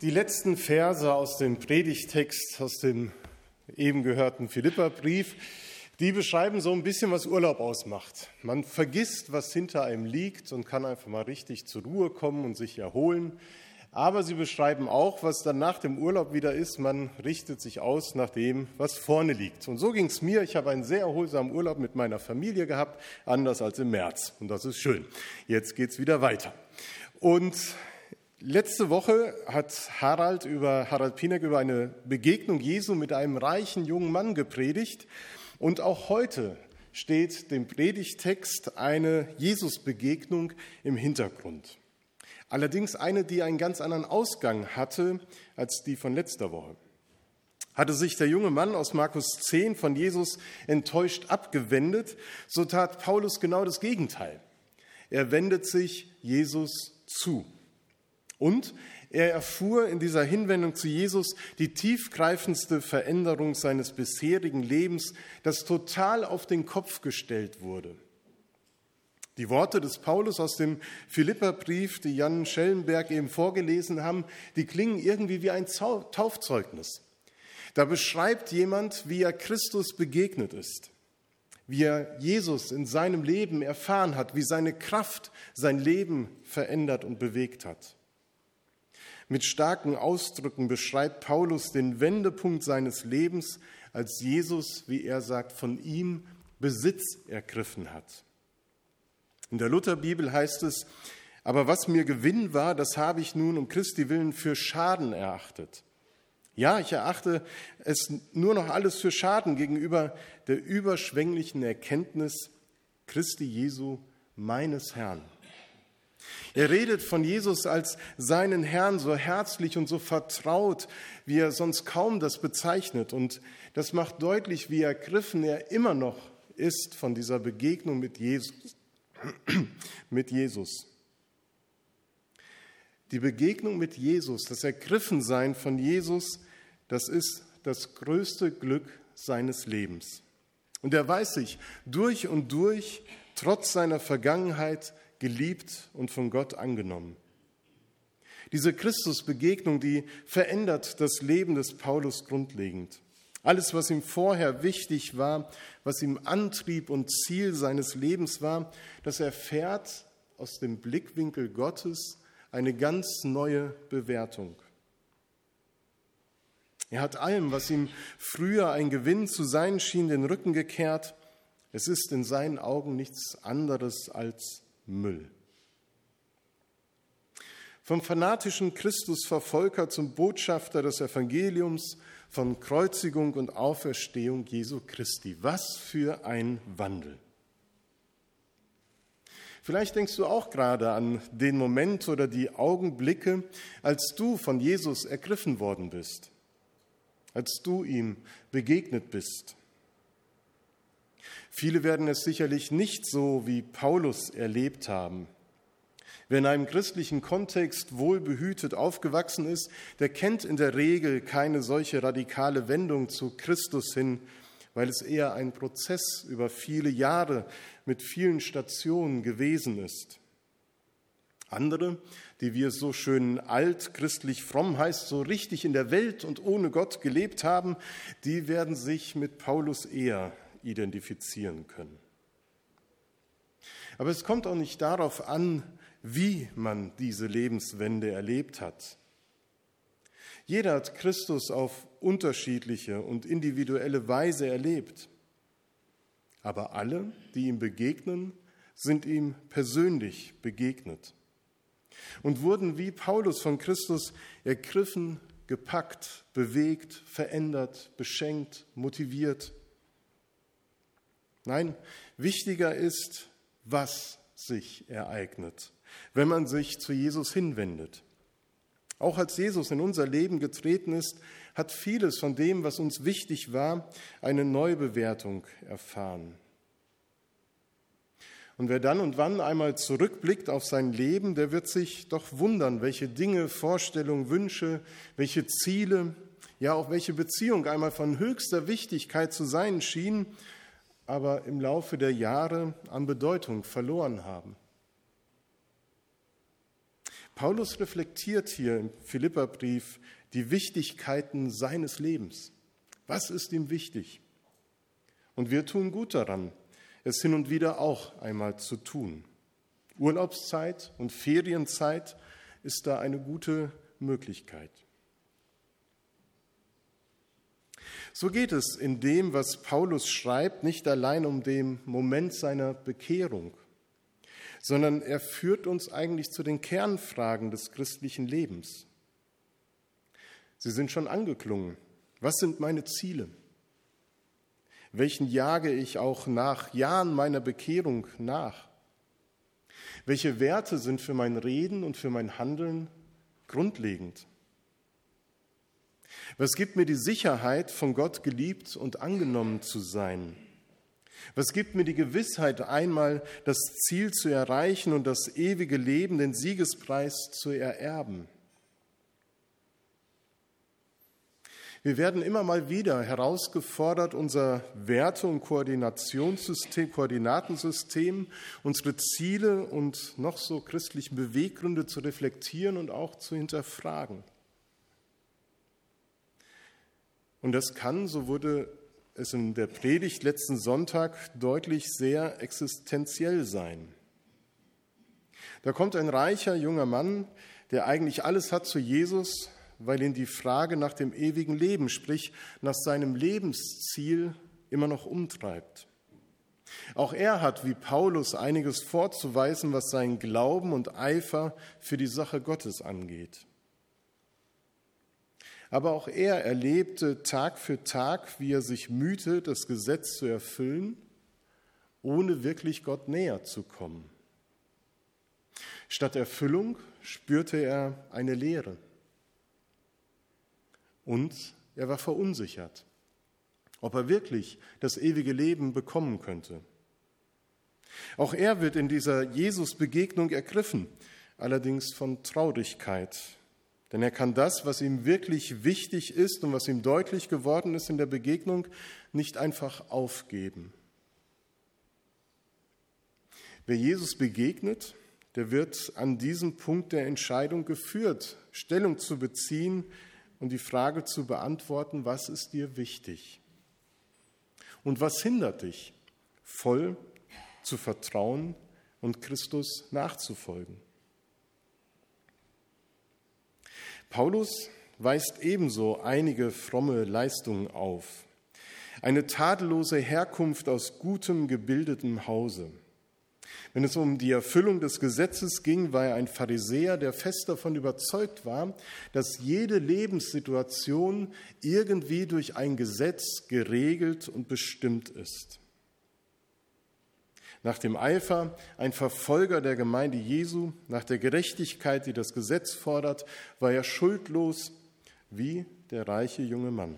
Die letzten Verse aus dem Predigtext, aus dem eben gehörten Philipperbrief, die beschreiben so ein bisschen, was Urlaub ausmacht. Man vergisst, was hinter einem liegt und kann einfach mal richtig zur Ruhe kommen und sich erholen. Aber sie beschreiben auch, was dann nach dem Urlaub wieder ist. Man richtet sich aus nach dem, was vorne liegt. Und so ging es mir. Ich habe einen sehr erholsamen Urlaub mit meiner Familie gehabt, anders als im März. Und das ist schön. Jetzt geht es wieder weiter. Und Letzte Woche hat Harald über Harald Pinek über eine Begegnung Jesu mit einem reichen jungen Mann gepredigt und auch heute steht dem Predigtext eine Jesusbegegnung im Hintergrund. Allerdings eine, die einen ganz anderen Ausgang hatte als die von letzter Woche. Hatte sich der junge Mann aus Markus 10 von Jesus enttäuscht abgewendet, so tat Paulus genau das Gegenteil. Er wendet sich Jesus zu. Und er erfuhr in dieser Hinwendung zu Jesus die tiefgreifendste Veränderung seines bisherigen Lebens, das total auf den Kopf gestellt wurde. Die Worte des Paulus aus dem Philipperbrief, die Jan Schellenberg eben vorgelesen haben, die klingen irgendwie wie ein Taufzeugnis. Da beschreibt jemand, wie er Christus begegnet ist, wie er Jesus in seinem Leben erfahren hat, wie seine Kraft sein Leben verändert und bewegt hat. Mit starken Ausdrücken beschreibt Paulus den Wendepunkt seines Lebens, als Jesus, wie er sagt, von ihm Besitz ergriffen hat. In der Lutherbibel heißt es, aber was mir Gewinn war, das habe ich nun um Christi willen für Schaden erachtet. Ja, ich erachte es nur noch alles für Schaden gegenüber der überschwänglichen Erkenntnis Christi Jesu, meines Herrn. Er redet von Jesus als seinen Herrn so herzlich und so vertraut, wie er sonst kaum das bezeichnet. Und das macht deutlich, wie ergriffen er immer noch ist von dieser Begegnung mit Jesus. mit Jesus. Die Begegnung mit Jesus, das Ergriffensein von Jesus, das ist das größte Glück seines Lebens. Und er weiß sich durch und durch, trotz seiner Vergangenheit, geliebt und von Gott angenommen. Diese Christusbegegnung, die verändert das Leben des Paulus grundlegend. Alles, was ihm vorher wichtig war, was ihm Antrieb und Ziel seines Lebens war, das erfährt aus dem Blickwinkel Gottes eine ganz neue Bewertung. Er hat allem, was ihm früher ein Gewinn zu sein schien, den Rücken gekehrt. Es ist in seinen Augen nichts anderes als Müll. Vom fanatischen Christusverfolger zum Botschafter des Evangeliums, von Kreuzigung und Auferstehung Jesu Christi. Was für ein Wandel. Vielleicht denkst du auch gerade an den Moment oder die Augenblicke, als du von Jesus ergriffen worden bist, als du ihm begegnet bist. Viele werden es sicherlich nicht so wie Paulus erlebt haben. Wer in einem christlichen Kontext wohlbehütet aufgewachsen ist, der kennt in der Regel keine solche radikale Wendung zu Christus hin, weil es eher ein Prozess über viele Jahre mit vielen Stationen gewesen ist. Andere, die wir so schön alt, christlich fromm heißt, so richtig in der Welt und ohne Gott gelebt haben, die werden sich mit Paulus eher identifizieren können. Aber es kommt auch nicht darauf an, wie man diese Lebenswende erlebt hat. Jeder hat Christus auf unterschiedliche und individuelle Weise erlebt. Aber alle, die ihm begegnen, sind ihm persönlich begegnet und wurden wie Paulus von Christus ergriffen, gepackt, bewegt, verändert, beschenkt, motiviert. Nein, wichtiger ist, was sich ereignet, wenn man sich zu Jesus hinwendet. Auch als Jesus in unser Leben getreten ist, hat vieles von dem, was uns wichtig war, eine Neubewertung erfahren. Und wer dann und wann einmal zurückblickt auf sein Leben, der wird sich doch wundern, welche Dinge, Vorstellungen, Wünsche, welche Ziele, ja auch welche Beziehung einmal von höchster Wichtigkeit zu sein schien aber im Laufe der Jahre an Bedeutung verloren haben. Paulus reflektiert hier im Philipperbrief die Wichtigkeiten seines Lebens. Was ist ihm wichtig? Und wir tun gut daran, es hin und wieder auch einmal zu tun. Urlaubszeit und Ferienzeit ist da eine gute Möglichkeit. So geht es in dem, was Paulus schreibt, nicht allein um den Moment seiner Bekehrung, sondern er führt uns eigentlich zu den Kernfragen des christlichen Lebens. Sie sind schon angeklungen. Was sind meine Ziele? Welchen jage ich auch nach Jahren meiner Bekehrung nach? Welche Werte sind für mein Reden und für mein Handeln grundlegend? Was gibt mir die Sicherheit, von Gott geliebt und angenommen zu sein? Was gibt mir die Gewissheit, einmal das Ziel zu erreichen und das ewige Leben, den Siegespreis zu ererben? Wir werden immer mal wieder herausgefordert, unser Werte- und Koordinationssystem, Koordinatensystem, unsere Ziele und noch so christlichen Beweggründe zu reflektieren und auch zu hinterfragen. Und das kann, so wurde es in der Predigt letzten Sonntag deutlich, sehr existenziell sein. Da kommt ein reicher junger Mann, der eigentlich alles hat zu Jesus, weil ihn die Frage nach dem ewigen Leben, sprich nach seinem Lebensziel, immer noch umtreibt. Auch er hat wie Paulus einiges vorzuweisen, was seinen Glauben und Eifer für die Sache Gottes angeht. Aber auch er erlebte Tag für Tag, wie er sich mühte, das Gesetz zu erfüllen, ohne wirklich Gott näher zu kommen. Statt Erfüllung spürte er eine Leere. Und er war verunsichert, ob er wirklich das ewige Leben bekommen könnte. Auch er wird in dieser Jesus-Begegnung ergriffen, allerdings von Traurigkeit, denn er kann das, was ihm wirklich wichtig ist und was ihm deutlich geworden ist in der Begegnung, nicht einfach aufgeben. Wer Jesus begegnet, der wird an diesem Punkt der Entscheidung geführt, Stellung zu beziehen und die Frage zu beantworten, was ist dir wichtig? Und was hindert dich, voll zu vertrauen und Christus nachzufolgen? Paulus weist ebenso einige fromme Leistungen auf. Eine tadellose Herkunft aus gutem, gebildetem Hause. Wenn es um die Erfüllung des Gesetzes ging, war er ein Pharisäer, der fest davon überzeugt war, dass jede Lebenssituation irgendwie durch ein Gesetz geregelt und bestimmt ist nach dem Eifer ein Verfolger der Gemeinde Jesu, nach der Gerechtigkeit, die das Gesetz fordert, war er schuldlos wie der reiche junge Mann.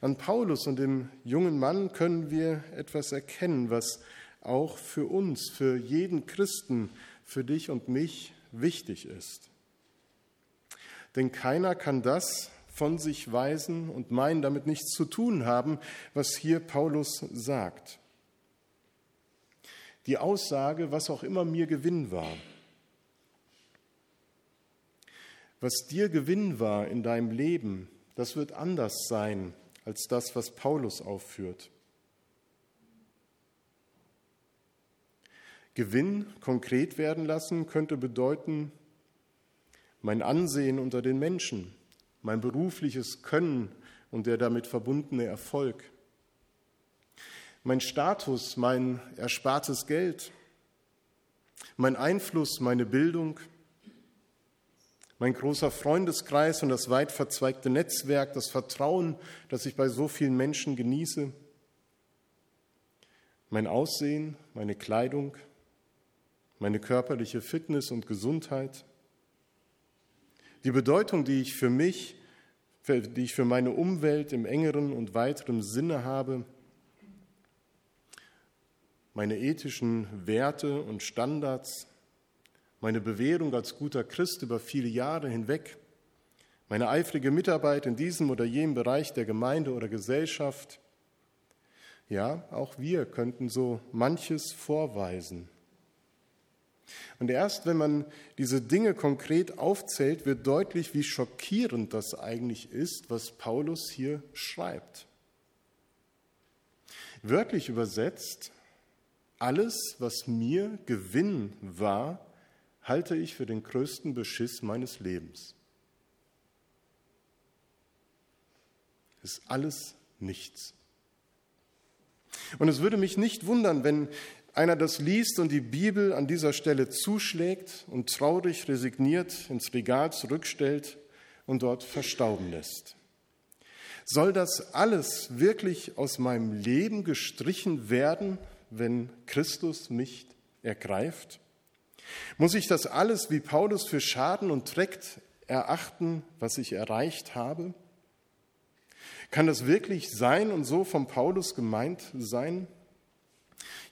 An Paulus und dem jungen Mann können wir etwas erkennen, was auch für uns, für jeden Christen, für dich und mich wichtig ist. Denn keiner kann das von sich weisen und meinen, damit nichts zu tun haben, was hier Paulus sagt die Aussage, was auch immer mir Gewinn war. Was dir Gewinn war in deinem Leben, das wird anders sein als das, was Paulus aufführt. Gewinn konkret werden lassen könnte bedeuten, mein Ansehen unter den Menschen, mein berufliches Können und der damit verbundene Erfolg mein Status, mein erspartes Geld, mein Einfluss, meine Bildung, mein großer Freundeskreis und das weit verzweigte Netzwerk, das Vertrauen, das ich bei so vielen Menschen genieße, mein Aussehen, meine Kleidung, meine körperliche Fitness und Gesundheit, die Bedeutung, die ich für mich, die ich für meine Umwelt im engeren und weiteren Sinne habe, meine ethischen Werte und Standards, meine Bewährung als guter Christ über viele Jahre hinweg, meine eifrige Mitarbeit in diesem oder jenem Bereich der Gemeinde oder Gesellschaft. Ja, auch wir könnten so manches vorweisen. Und erst wenn man diese Dinge konkret aufzählt, wird deutlich, wie schockierend das eigentlich ist, was Paulus hier schreibt. Wörtlich übersetzt, alles, was mir Gewinn war, halte ich für den größten Beschiss meines Lebens. Ist alles nichts. Und es würde mich nicht wundern, wenn einer das liest und die Bibel an dieser Stelle zuschlägt und traurig resigniert ins Regal zurückstellt und dort verstauben lässt. Soll das alles wirklich aus meinem Leben gestrichen werden, wenn Christus mich ergreift? Muss ich das alles wie Paulus für Schaden und Dreck erachten, was ich erreicht habe? Kann das wirklich sein und so von Paulus gemeint sein?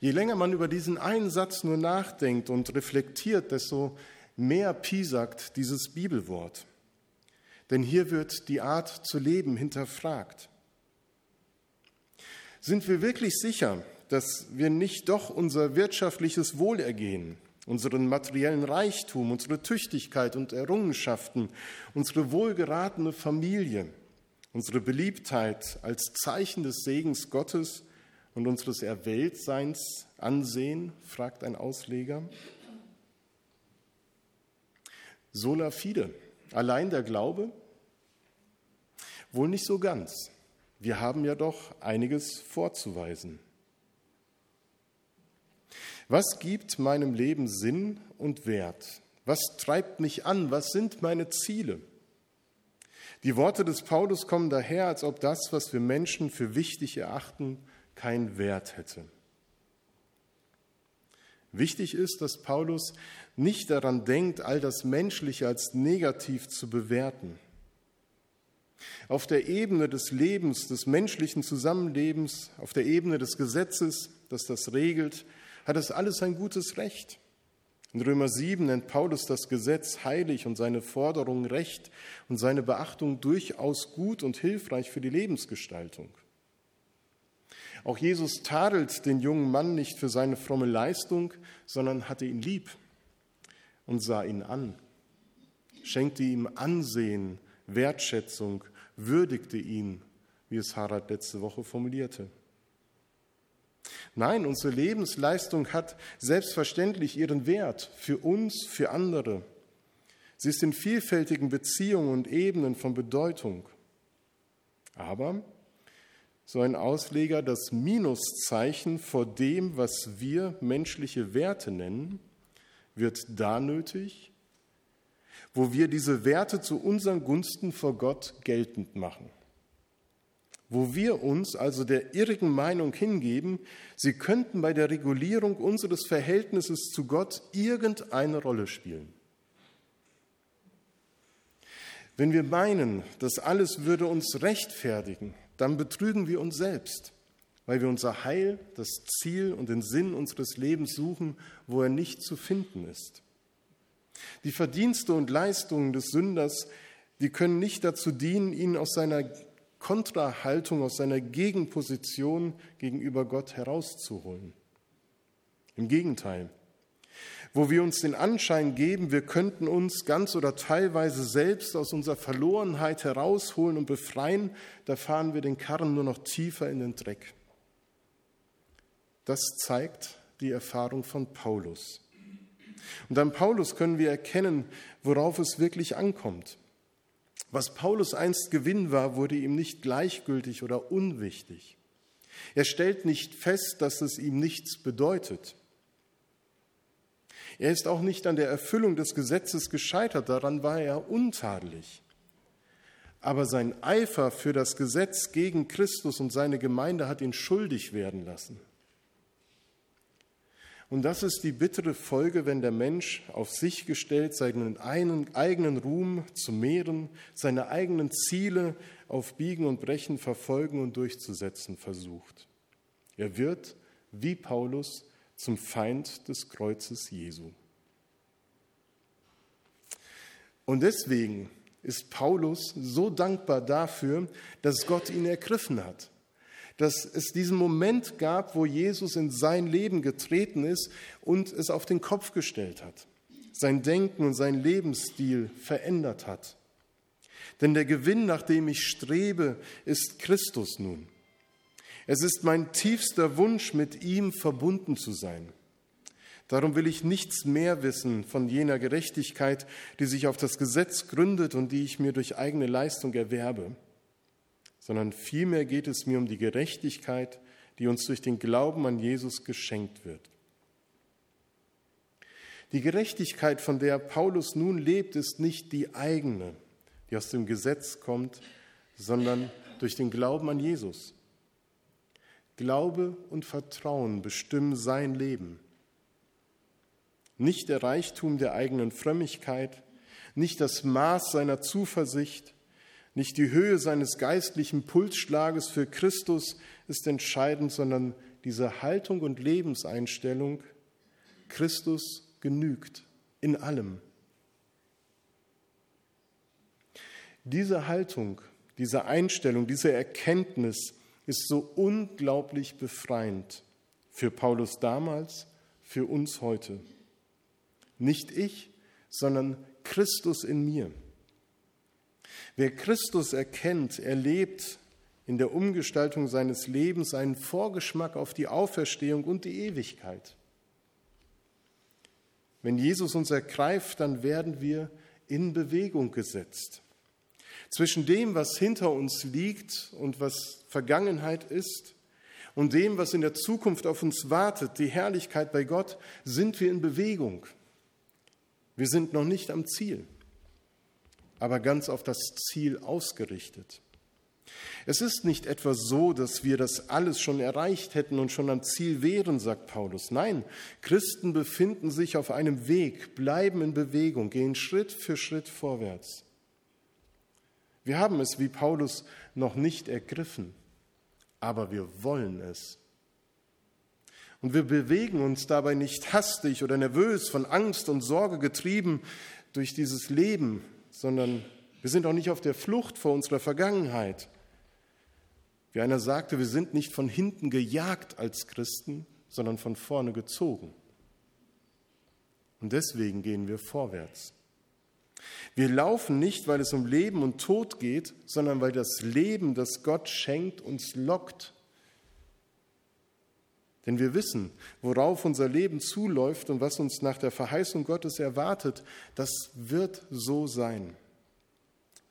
Je länger man über diesen einen Satz nur nachdenkt und reflektiert, desto mehr piesackt dieses Bibelwort. Denn hier wird die Art zu leben hinterfragt. Sind wir wirklich sicher, dass wir nicht doch unser wirtschaftliches Wohlergehen, unseren materiellen Reichtum, unsere Tüchtigkeit und Errungenschaften, unsere wohlgeratene Familie, unsere Beliebtheit als Zeichen des Segens Gottes und unseres Erwähltseins ansehen, fragt ein Ausleger. Sola fide, allein der Glaube? Wohl nicht so ganz. Wir haben ja doch einiges vorzuweisen. Was gibt meinem Leben Sinn und Wert? Was treibt mich an? Was sind meine Ziele? Die Worte des Paulus kommen daher, als ob das, was wir Menschen für wichtig erachten, keinen Wert hätte. Wichtig ist, dass Paulus nicht daran denkt, all das Menschliche als negativ zu bewerten. Auf der Ebene des Lebens, des menschlichen Zusammenlebens, auf der Ebene des Gesetzes, das das regelt, hat es alles ein gutes Recht. In Römer 7 nennt Paulus das Gesetz heilig und seine Forderungen recht und seine Beachtung durchaus gut und hilfreich für die Lebensgestaltung. Auch Jesus tadelt den jungen Mann nicht für seine fromme Leistung, sondern hatte ihn lieb und sah ihn an, schenkte ihm Ansehen, Wertschätzung, würdigte ihn, wie es Harald letzte Woche formulierte. Nein, unsere Lebensleistung hat selbstverständlich ihren Wert für uns, für andere. Sie ist in vielfältigen Beziehungen und Ebenen von Bedeutung. Aber so ein Ausleger das Minuszeichen vor dem, was wir menschliche Werte nennen, wird da nötig, wo wir diese Werte zu unseren Gunsten vor Gott geltend machen. Wo wir uns also der irrigen Meinung hingeben, sie könnten bei der Regulierung unseres Verhältnisses zu Gott irgendeine Rolle spielen. Wenn wir meinen, das alles würde uns rechtfertigen, dann betrügen wir uns selbst, weil wir unser Heil, das Ziel und den Sinn unseres Lebens suchen, wo er nicht zu finden ist. Die Verdienste und Leistungen des Sünders, die können nicht dazu dienen, ihn aus seiner Kontrahaltung, aus seiner Gegenposition gegenüber Gott herauszuholen. Im Gegenteil, wo wir uns den Anschein geben, wir könnten uns ganz oder teilweise selbst aus unserer Verlorenheit herausholen und befreien, da fahren wir den Karren nur noch tiefer in den Dreck. Das zeigt die Erfahrung von Paulus. Und an Paulus können wir erkennen, worauf es wirklich ankommt. Was Paulus einst Gewinn war, wurde ihm nicht gleichgültig oder unwichtig. Er stellt nicht fest, dass es ihm nichts bedeutet. Er ist auch nicht an der Erfüllung des Gesetzes gescheitert, daran war er untadelig. Aber sein Eifer für das Gesetz gegen Christus und seine Gemeinde hat ihn schuldig werden lassen. Und das ist die bittere Folge, wenn der Mensch auf sich gestellt seinen eigenen Ruhm zu mehren, seine eigenen Ziele auf Biegen und Brechen verfolgen und durchzusetzen versucht. Er wird, wie Paulus, zum Feind des Kreuzes Jesu. Und deswegen ist Paulus so dankbar dafür, dass Gott ihn ergriffen hat, dass es diesen Moment gab, wo Jesus in sein Leben getreten ist und es auf den Kopf gestellt hat, sein Denken und sein Lebensstil verändert hat. Denn der Gewinn, nach dem ich strebe, ist Christus nun. Es ist mein tiefster Wunsch, mit ihm verbunden zu sein. Darum will ich nichts mehr wissen von jener Gerechtigkeit, die sich auf das Gesetz gründet und die ich mir durch eigene Leistung erwerbe, sondern vielmehr geht es mir um die Gerechtigkeit, die uns durch den Glauben an Jesus geschenkt wird. Die Gerechtigkeit, von der Paulus nun lebt, ist nicht die eigene, die aus dem Gesetz kommt, sondern durch den Glauben an Jesus. Glaube und Vertrauen bestimmen sein Leben. Nicht der Reichtum der eigenen Frömmigkeit, nicht das Maß seiner Zuversicht, nicht die Höhe seines geistlichen Pulsschlages für Christus ist entscheidend, sondern diese Haltung und Lebenseinstellung, Christus genügt in allem. Diese Haltung, diese Einstellung, diese Erkenntnis ist so unglaublich befreiend für Paulus damals, für uns heute. Nicht ich, sondern Christus in mir. Wer Christus erkennt, erlebt in der Umgestaltung seines Lebens einen Vorgeschmack auf die Auferstehung und die Ewigkeit. Wenn Jesus uns ergreift, dann werden wir in Bewegung gesetzt. Zwischen dem, was hinter uns liegt und was Vergangenheit ist, und dem, was in der Zukunft auf uns wartet, die Herrlichkeit bei Gott, sind wir in Bewegung. Wir sind noch nicht am Ziel, aber ganz auf das Ziel ausgerichtet. Es ist nicht etwa so, dass wir das alles schon erreicht hätten und schon am Ziel wären, sagt Paulus. Nein, Christen befinden sich auf einem Weg, bleiben in Bewegung, gehen Schritt für Schritt vorwärts. Wir haben es wie Paulus noch nicht ergriffen, aber wir wollen es. Und wir bewegen uns dabei nicht hastig oder nervös von Angst und Sorge getrieben durch dieses Leben, sondern wir sind auch nicht auf der Flucht vor unserer Vergangenheit. Wie einer sagte, wir sind nicht von hinten gejagt als Christen, sondern von vorne gezogen. Und deswegen gehen wir vorwärts. Wir laufen nicht, weil es um Leben und Tod geht, sondern weil das Leben, das Gott schenkt, uns lockt. Denn wir wissen, worauf unser Leben zuläuft und was uns nach der Verheißung Gottes erwartet, das wird so sein.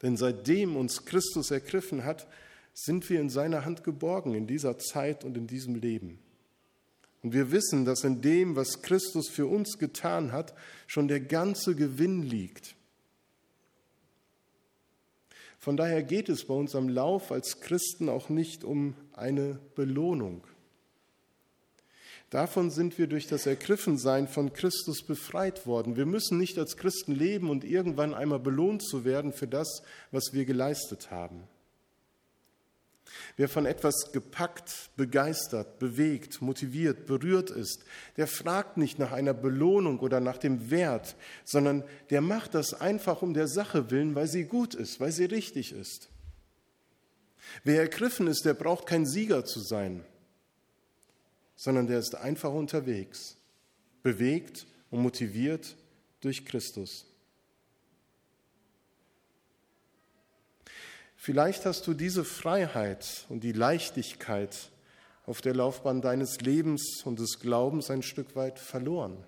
Denn seitdem uns Christus ergriffen hat, sind wir in seiner Hand geborgen in dieser Zeit und in diesem Leben. Und wir wissen, dass in dem, was Christus für uns getan hat, schon der ganze Gewinn liegt. Von daher geht es bei uns am Lauf als Christen auch nicht um eine Belohnung. Davon sind wir durch das Ergriffensein von Christus befreit worden. Wir müssen nicht als Christen leben und irgendwann einmal belohnt zu werden für das, was wir geleistet haben. Wer von etwas gepackt, begeistert, bewegt, motiviert, berührt ist, der fragt nicht nach einer Belohnung oder nach dem Wert, sondern der macht das einfach um der Sache willen, weil sie gut ist, weil sie richtig ist. Wer ergriffen ist, der braucht kein Sieger zu sein, sondern der ist einfach unterwegs, bewegt und motiviert durch Christus. Vielleicht hast du diese Freiheit und die Leichtigkeit auf der Laufbahn deines Lebens und des Glaubens ein Stück weit verloren.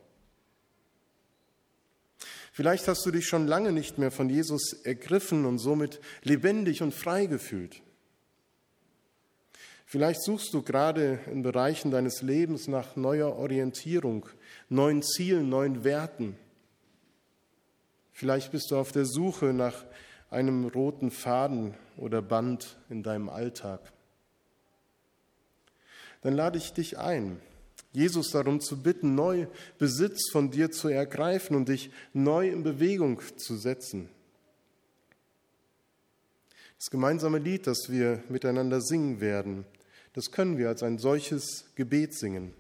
Vielleicht hast du dich schon lange nicht mehr von Jesus ergriffen und somit lebendig und frei gefühlt. Vielleicht suchst du gerade in Bereichen deines Lebens nach neuer Orientierung, neuen Zielen, neuen Werten. Vielleicht bist du auf der Suche nach einem roten Faden oder Band in deinem Alltag. Dann lade ich dich ein, Jesus darum zu bitten, neu Besitz von dir zu ergreifen und dich neu in Bewegung zu setzen. Das gemeinsame Lied, das wir miteinander singen werden, das können wir als ein solches Gebet singen,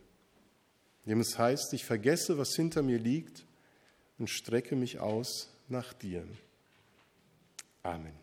dem es heißt, ich vergesse, was hinter mir liegt und strecke mich aus nach dir. Amen.